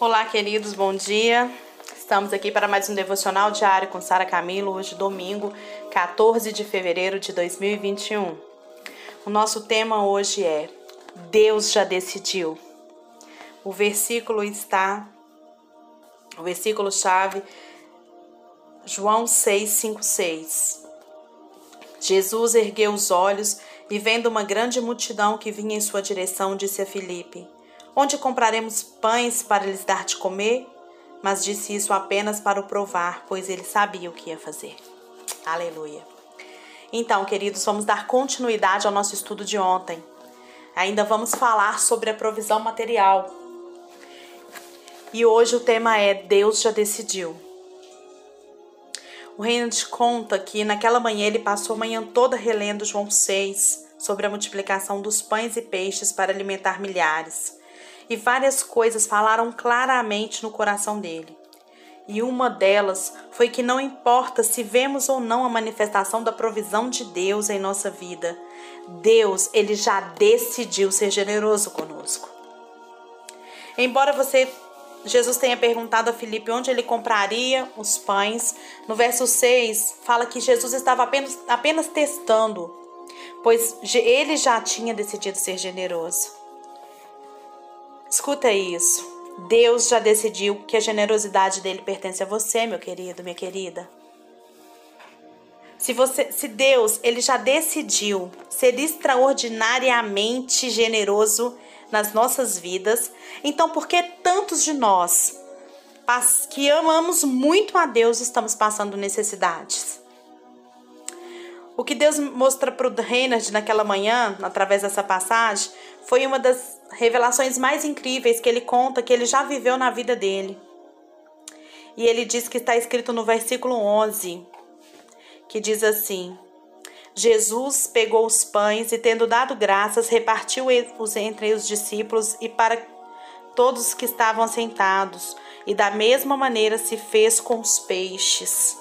Olá, queridos, bom dia. Estamos aqui para mais um devocional diário com Sara Camilo, hoje domingo, 14 de fevereiro de 2021. O nosso tema hoje é Deus já decidiu. O versículo está o versículo chave João 6, 5, 6. Jesus ergueu os olhos e vendo uma grande multidão que vinha em sua direção, disse a Filipe: Onde compraremos pães para lhes dar de comer? Mas disse isso apenas para o provar, pois ele sabia o que ia fazer. Aleluia. Então, queridos, vamos dar continuidade ao nosso estudo de ontem. Ainda vamos falar sobre a provisão material. E hoje o tema é Deus já decidiu. O Reinhard conta que naquela manhã ele passou a manhã toda relendo João 6 sobre a multiplicação dos pães e peixes para alimentar milhares e várias coisas falaram claramente no coração dele. E uma delas foi que não importa se vemos ou não a manifestação da provisão de Deus em nossa vida, Deus, ele já decidiu ser generoso conosco. Embora você Jesus tenha perguntado a Filipe onde ele compraria os pães, no verso 6 fala que Jesus estava apenas, apenas testando, pois ele já tinha decidido ser generoso. Escuta isso. Deus já decidiu que a generosidade dele pertence a você, meu querido, minha querida. Se você, se Deus, ele já decidiu ser extraordinariamente generoso nas nossas vidas, então por que tantos de nós que amamos muito a Deus estamos passando necessidades? O que Deus mostra para o Reinhard naquela manhã, através dessa passagem, foi uma das revelações mais incríveis que ele conta que ele já viveu na vida dele. E ele diz que está escrito no versículo 11, que diz assim: Jesus pegou os pães e, tendo dado graças, repartiu-os entre os discípulos e para todos que estavam sentados, e da mesma maneira se fez com os peixes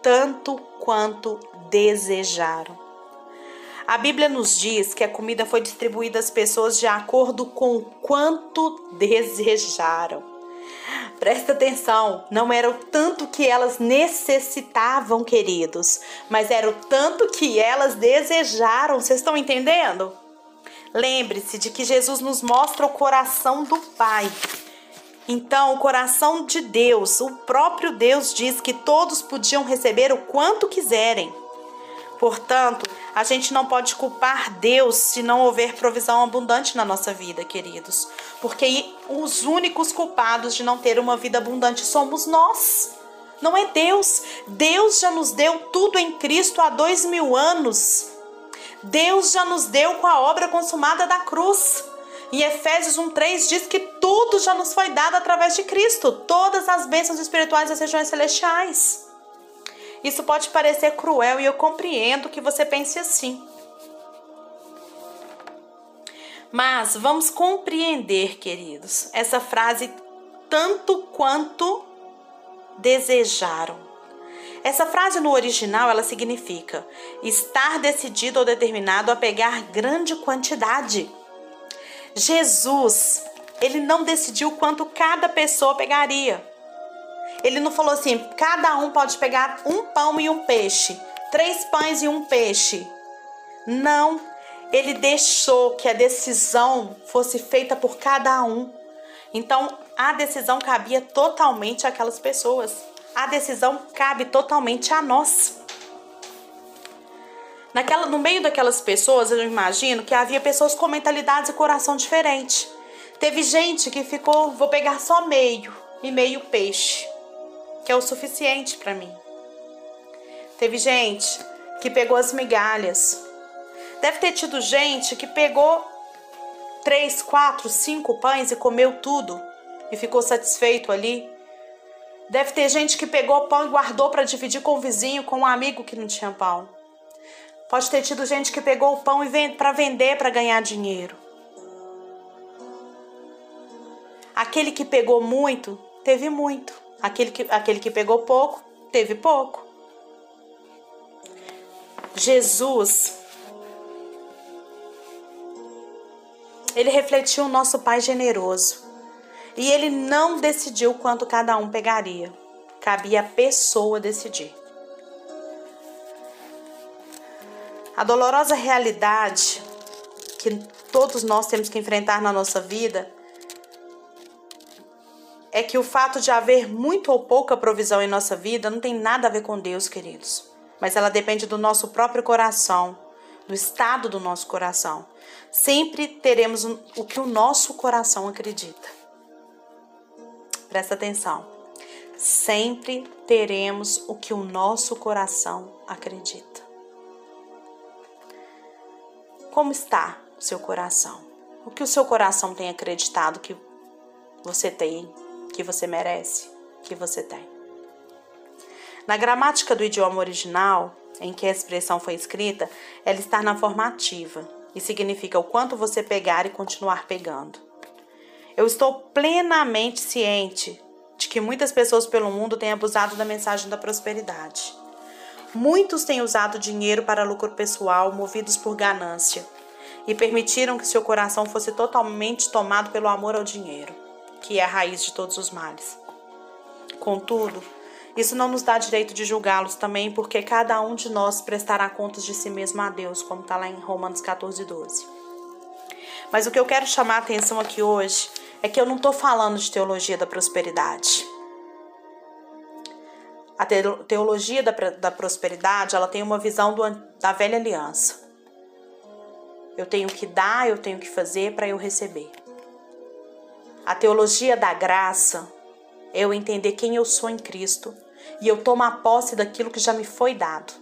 tanto quanto desejaram. A Bíblia nos diz que a comida foi distribuída às pessoas de acordo com quanto desejaram. Presta atenção, não era o tanto que elas necessitavam, queridos, mas era o tanto que elas desejaram. Vocês estão entendendo? Lembre-se de que Jesus nos mostra o coração do Pai. Então, o coração de Deus, o próprio Deus diz que todos podiam receber o quanto quiserem. Portanto, a gente não pode culpar Deus se não houver provisão abundante na nossa vida, queridos. Porque os únicos culpados de não ter uma vida abundante somos nós. Não é Deus. Deus já nos deu tudo em Cristo há dois mil anos. Deus já nos deu com a obra consumada da cruz. E Efésios 1,3 diz que tudo já nos foi dado através de Cristo, todas as bênçãos espirituais das regiões celestiais. Isso pode parecer cruel e eu compreendo que você pense assim. Mas vamos compreender, queridos, essa frase tanto quanto desejaram. Essa frase no original ela significa estar decidido ou determinado a pegar grande quantidade. Jesus, ele não decidiu quanto cada pessoa pegaria. Ele não falou assim: cada um pode pegar um pão e um peixe, três pães e um peixe. Não, ele deixou que a decisão fosse feita por cada um. Então, a decisão cabia totalmente àquelas pessoas. A decisão cabe totalmente a nós. Naquela, no meio daquelas pessoas, eu imagino que havia pessoas com mentalidades e coração diferente. Teve gente que ficou, vou pegar só meio e meio peixe, que é o suficiente para mim. Teve gente que pegou as migalhas. Deve ter tido gente que pegou três, quatro, cinco pães e comeu tudo e ficou satisfeito ali. Deve ter gente que pegou pão e guardou para dividir com o vizinho, com um amigo que não tinha pão. Pode ter tido gente que pegou o pão para vender para ganhar dinheiro. Aquele que pegou muito, teve muito. Aquele que, aquele que pegou pouco, teve pouco. Jesus, ele refletiu o nosso Pai generoso. E ele não decidiu quanto cada um pegaria. Cabia a pessoa decidir. A dolorosa realidade que todos nós temos que enfrentar na nossa vida é que o fato de haver muito ou pouca provisão em nossa vida não tem nada a ver com Deus, queridos. Mas ela depende do nosso próprio coração, do estado do nosso coração. Sempre teremos o que o nosso coração acredita. Presta atenção. Sempre teremos o que o nosso coração acredita. Como está o seu coração? O que o seu coração tem acreditado que você tem, que você merece, que você tem? Na gramática do idioma original, em que a expressão foi escrita, ela está na forma ativa e significa o quanto você pegar e continuar pegando. Eu estou plenamente ciente de que muitas pessoas pelo mundo têm abusado da mensagem da prosperidade. Muitos têm usado dinheiro para lucro pessoal, movidos por ganância, e permitiram que seu coração fosse totalmente tomado pelo amor ao dinheiro, que é a raiz de todos os males. Contudo, isso não nos dá direito de julgá-los também, porque cada um de nós prestará contas de si mesmo a Deus, como está lá em Romanos 14, 12. Mas o que eu quero chamar a atenção aqui hoje é que eu não estou falando de teologia da prosperidade. A teologia da, da prosperidade, ela tem uma visão do, da velha aliança. Eu tenho que dar, eu tenho que fazer para eu receber. A teologia da graça é eu entender quem eu sou em Cristo e eu tomar posse daquilo que já me foi dado.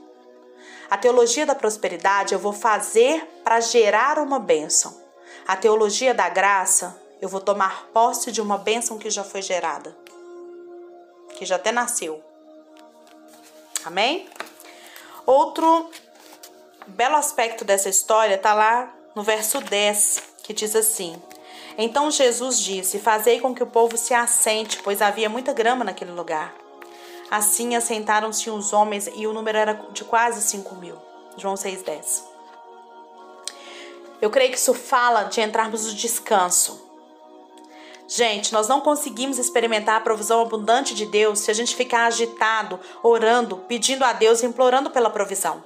A teologia da prosperidade eu vou fazer para gerar uma bênção. A teologia da graça eu vou tomar posse de uma bênção que já foi gerada, que já até nasceu. Amém? Outro belo aspecto dessa história está lá no verso 10, que diz assim: Então Jesus disse: Fazei com que o povo se assente, pois havia muita grama naquele lugar. Assim assentaram-se os homens e o número era de quase cinco mil. João 6,10. Eu creio que isso fala de entrarmos no descanso. Gente, nós não conseguimos experimentar a provisão abundante de Deus se a gente ficar agitado, orando, pedindo a Deus, implorando pela provisão.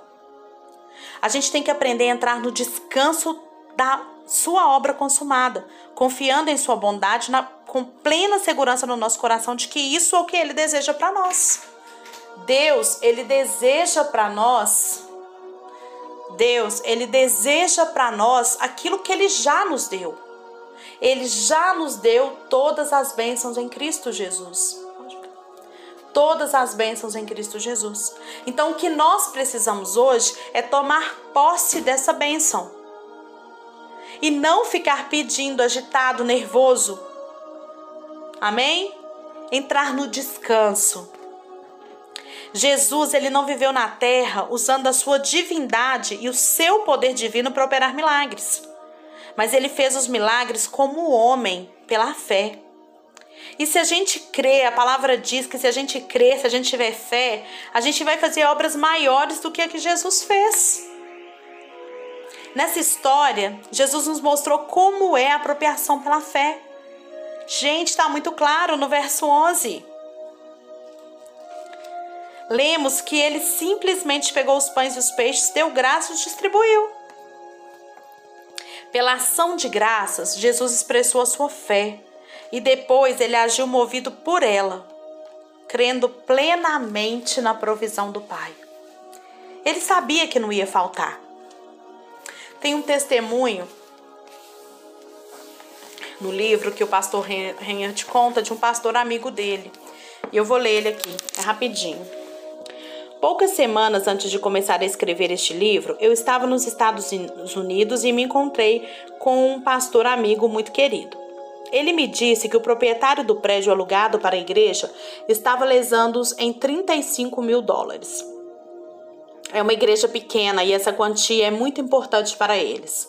A gente tem que aprender a entrar no descanso da sua obra consumada, confiando em sua bondade, na, com plena segurança no nosso coração de que isso é o que ele deseja para nós. Deus, ele deseja para nós Deus, ele deseja para nós aquilo que ele já nos deu. Ele já nos deu todas as bênçãos em Cristo Jesus. Todas as bênçãos em Cristo Jesus. Então, o que nós precisamos hoje é tomar posse dessa bênção. E não ficar pedindo, agitado, nervoso. Amém? Entrar no descanso. Jesus, ele não viveu na terra usando a sua divindade e o seu poder divino para operar milagres mas ele fez os milagres como homem, pela fé. E se a gente crê, a palavra diz que se a gente crê, se a gente tiver fé, a gente vai fazer obras maiores do que a que Jesus fez. Nessa história, Jesus nos mostrou como é a apropriação pela fé. Gente, está muito claro no verso 11. Lemos que ele simplesmente pegou os pães e os peixes, deu graça e distribuiu. Pela ação de graças, Jesus expressou a sua fé e depois ele agiu movido por ela, crendo plenamente na provisão do Pai. Ele sabia que não ia faltar. Tem um testemunho no livro que o pastor Reinhard conta de um pastor amigo dele. E eu vou ler ele aqui, é rapidinho. Poucas semanas antes de começar a escrever este livro, eu estava nos Estados Unidos e me encontrei com um pastor amigo muito querido. Ele me disse que o proprietário do prédio alugado para a igreja estava lesando-os em 35 mil dólares. É uma igreja pequena e essa quantia é muito importante para eles.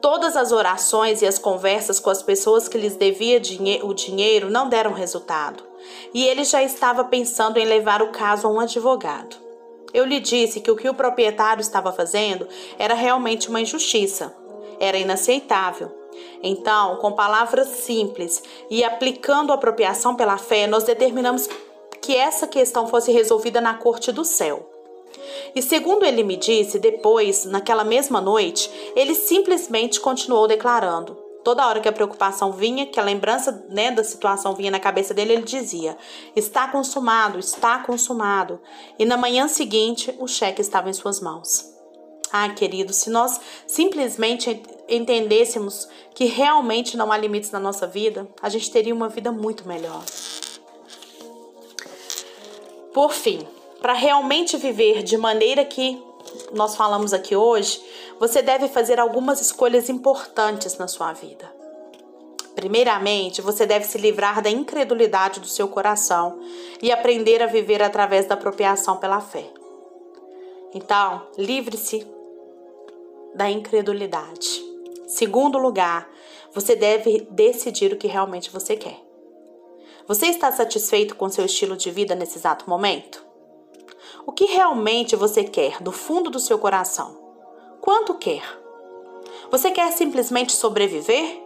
Todas as orações e as conversas com as pessoas que lhes devia dinhe o dinheiro não deram resultado, e ele já estava pensando em levar o caso a um advogado. Eu lhe disse que o que o proprietário estava fazendo era realmente uma injustiça. Era inaceitável. Então, com palavras simples e aplicando a apropriação pela fé, nós determinamos que essa questão fosse resolvida na corte do céu. E segundo ele me disse, depois, naquela mesma noite, ele simplesmente continuou declarando: Toda hora que a preocupação vinha, que a lembrança né, da situação vinha na cabeça dele, ele dizia: Está consumado, está consumado. E na manhã seguinte, o cheque estava em suas mãos. Ah, querido, se nós simplesmente entendêssemos que realmente não há limites na nossa vida, a gente teria uma vida muito melhor. Por fim, para realmente viver de maneira que nós falamos aqui hoje, você deve fazer algumas escolhas importantes na sua vida. Primeiramente, você deve se livrar da incredulidade do seu coração e aprender a viver através da apropriação pela fé. Então, livre-se da incredulidade. Segundo lugar, você deve decidir o que realmente você quer. Você está satisfeito com seu estilo de vida nesse exato momento? O que realmente você quer do fundo do seu coração? Quanto quer? Você quer simplesmente sobreviver?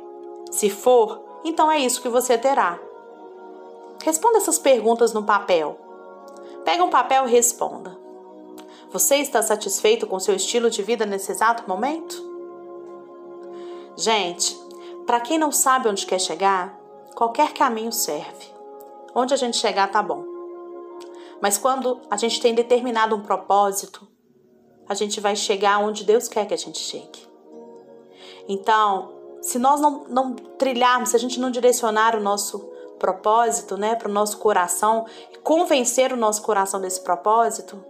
Se for, então é isso que você terá. Responda essas perguntas no papel. Pega um papel e responda. Você está satisfeito com seu estilo de vida nesse exato momento? Gente, para quem não sabe onde quer chegar, qualquer caminho serve. Onde a gente chegar tá bom. Mas quando a gente tem determinado um propósito, a gente vai chegar onde Deus quer que a gente chegue. Então, se nós não, não trilharmos, se a gente não direcionar o nosso propósito, né, para o nosso coração, convencer o nosso coração desse propósito,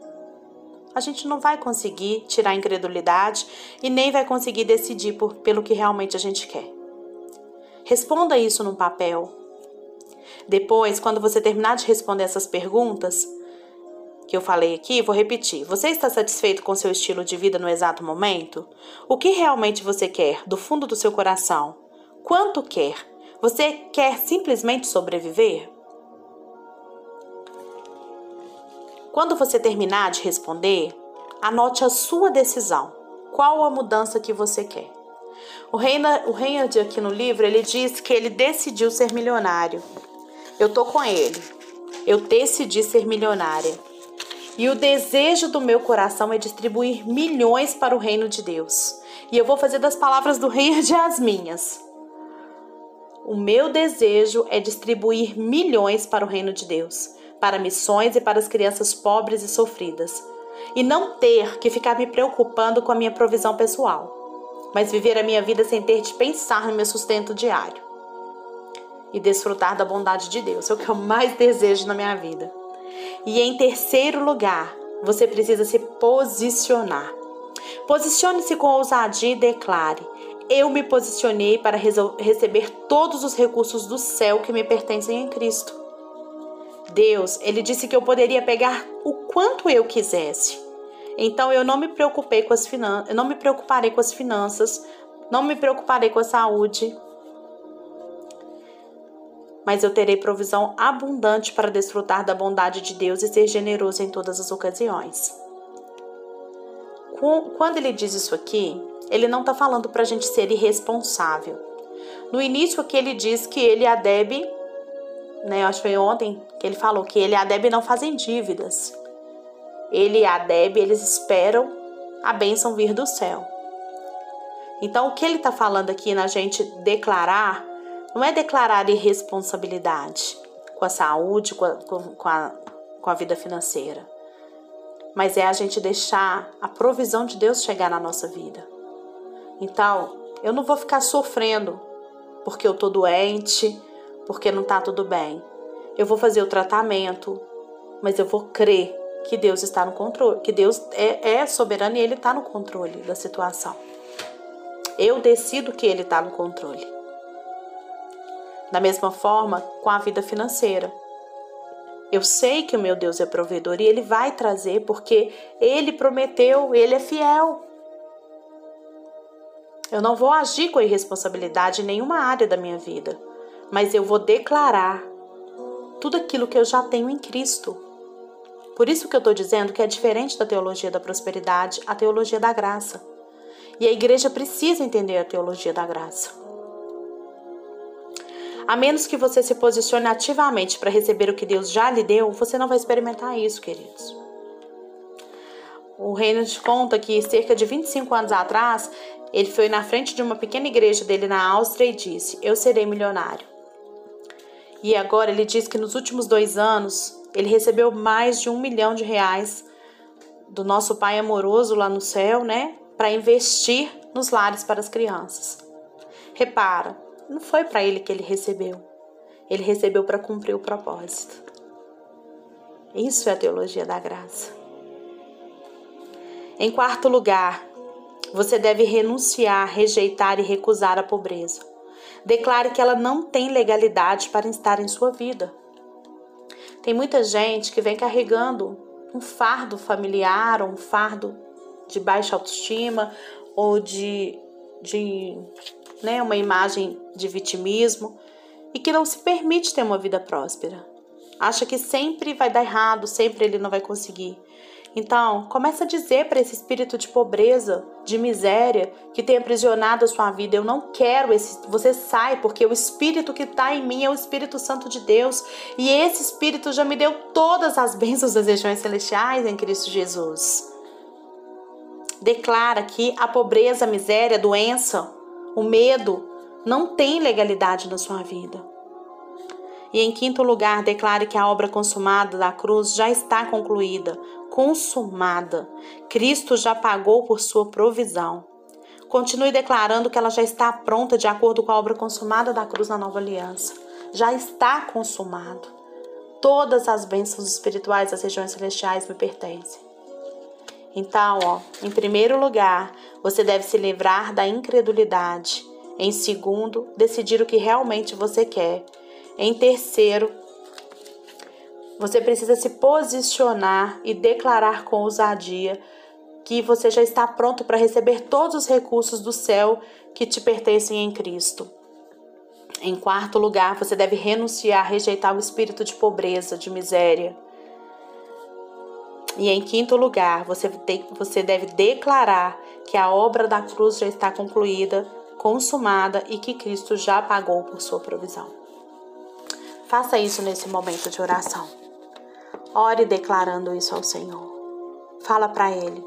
a gente não vai conseguir tirar a incredulidade e nem vai conseguir decidir por, pelo que realmente a gente quer. Responda isso no papel. Depois, quando você terminar de responder essas perguntas, que eu falei aqui, vou repetir. Você está satisfeito com seu estilo de vida no exato momento? O que realmente você quer do fundo do seu coração? Quanto quer? Você quer simplesmente sobreviver? Quando você terminar de responder, anote a sua decisão. Qual a mudança que você quer? O Reinhard aqui no livro, ele diz que ele decidiu ser milionário. Eu tô com ele. Eu decidi ser milionária. E o desejo do meu coração é distribuir milhões para o reino de Deus. E eu vou fazer das palavras do rei as minhas. O meu desejo é distribuir milhões para o reino de Deus, para missões e para as crianças pobres e sofridas. E não ter que ficar me preocupando com a minha provisão pessoal, mas viver a minha vida sem ter de pensar no meu sustento diário. E desfrutar da bondade de Deus, é o que eu mais desejo na minha vida. E em terceiro lugar, você precisa se posicionar. Posicione-se com ousadia e declare: Eu me posicionei para receber todos os recursos do céu que me pertencem em Cristo. Deus, ele disse que eu poderia pegar o quanto eu quisesse. Então eu não me preocupei com as finanças, eu não me preocuparei com as finanças, não me preocuparei com a saúde, mas eu terei provisão abundante para desfrutar da bondade de Deus e ser generoso em todas as ocasiões. Quando ele diz isso aqui, ele não está falando para a gente ser irresponsável. No início aqui ele diz que ele e a né, acho que foi ontem que ele falou que ele e a não fazem dívidas. Ele e a eles esperam a bênção vir do céu. Então, o que ele está falando aqui na gente declarar não é declarar irresponsabilidade com a saúde, com a, com a, com a vida financeira, mas é a gente deixar a provisão de Deus chegar na nossa vida. Então, eu não vou ficar sofrendo porque eu tô doente, porque não tá tudo bem. Eu vou fazer o tratamento, mas eu vou crer que Deus está no controle, que Deus é, é soberano e Ele está no controle da situação. Eu decido que Ele está no controle. Da mesma forma com a vida financeira. Eu sei que o meu Deus é provedor e Ele vai trazer porque Ele prometeu, Ele é fiel. Eu não vou agir com irresponsabilidade em nenhuma área da minha vida, mas eu vou declarar tudo aquilo que eu já tenho em Cristo. Por isso que eu estou dizendo que é diferente da teologia da prosperidade, a teologia da graça. E a igreja precisa entender a teologia da graça. A menos que você se posicione ativamente para receber o que Deus já lhe deu, você não vai experimentar isso, queridos. O reino te conta que cerca de 25 anos atrás, ele foi na frente de uma pequena igreja dele na Áustria e disse: Eu serei milionário. E agora ele diz que nos últimos dois anos ele recebeu mais de um milhão de reais do nosso Pai amoroso lá no céu, né? Para investir nos lares para as crianças. Repara, não foi para ele que ele recebeu. Ele recebeu para cumprir o propósito. Isso é a teologia da graça. Em quarto lugar, você deve renunciar, rejeitar e recusar a pobreza. Declare que ela não tem legalidade para estar em sua vida. Tem muita gente que vem carregando um fardo familiar, ou um fardo de baixa autoestima ou de, de né, uma imagem de vitimismo e que não se permite ter uma vida próspera. Acha que sempre vai dar errado, sempre ele não vai conseguir. Então, começa a dizer para esse espírito de pobreza, de miséria, que tem aprisionado a sua vida, eu não quero esse, você sai, porque o espírito que está em mim é o Espírito Santo de Deus, e esse espírito já me deu todas as bênçãos das regiões celestiais em Cristo Jesus. Declara que a pobreza, a miséria, a doença, o medo não tem legalidade na sua vida. E em quinto lugar, declare que a obra consumada da cruz já está concluída, consumada. Cristo já pagou por sua provisão. Continue declarando que ela já está pronta de acordo com a obra consumada da cruz na nova aliança. Já está consumado. Todas as bênçãos espirituais das regiões celestiais me pertencem. Então, ó, em primeiro lugar, você deve se livrar da incredulidade. Em segundo, decidir o que realmente você quer. Em terceiro, você precisa se posicionar e declarar com ousadia que você já está pronto para receber todos os recursos do céu que te pertencem em Cristo. Em quarto lugar, você deve renunciar, rejeitar o espírito de pobreza, de miséria. E em quinto lugar, você, tem, você deve declarar que a obra da cruz já está concluída, consumada e que Cristo já pagou por sua provisão. Faça isso nesse momento de oração. Ore declarando isso ao Senhor. Fala para Ele.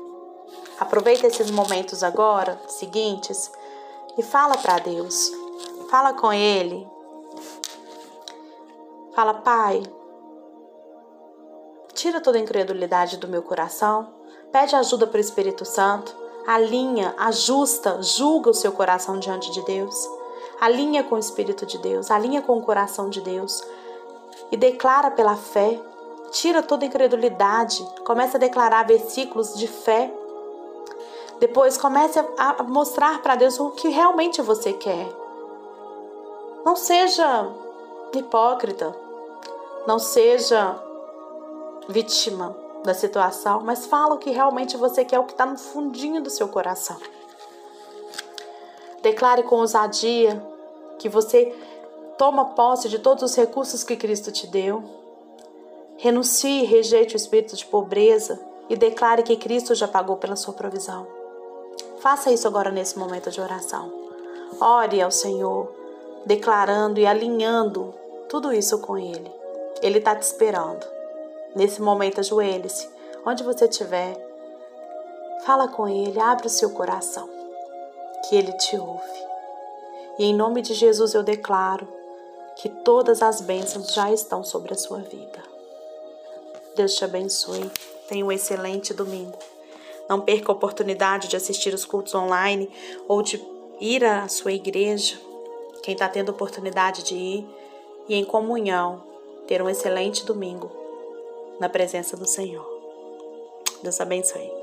Aproveita esses momentos agora, seguintes, e fala para Deus. Fala com Ele. Fala, Pai, tira toda a incredulidade do meu coração. Pede ajuda para o Espírito Santo. Alinha, ajusta, julga o seu coração diante de Deus. Alinha com o Espírito de Deus, alinha com o coração de Deus e declara pela fé. Tira toda incredulidade, comece a declarar versículos de fé. Depois comece a mostrar para Deus o que realmente você quer. Não seja hipócrita, não seja vítima da situação, mas fala o que realmente você quer, o que está no fundinho do seu coração. Declare com ousadia que você toma posse de todos os recursos que Cristo te deu. Renuncie e rejeite o espírito de pobreza e declare que Cristo já pagou pela sua provisão. Faça isso agora nesse momento de oração. Ore ao Senhor, declarando e alinhando tudo isso com Ele. Ele está te esperando. Nesse momento, ajoelhe-se, onde você estiver. Fala com Ele, abre o seu coração, que Ele te ouve. E em nome de Jesus eu declaro que todas as bênçãos já estão sobre a sua vida. Deus te abençoe. Tenha um excelente domingo. Não perca a oportunidade de assistir os cultos online ou de ir à sua igreja. Quem está tendo oportunidade de ir e em comunhão ter um excelente domingo na presença do Senhor. Deus abençoe.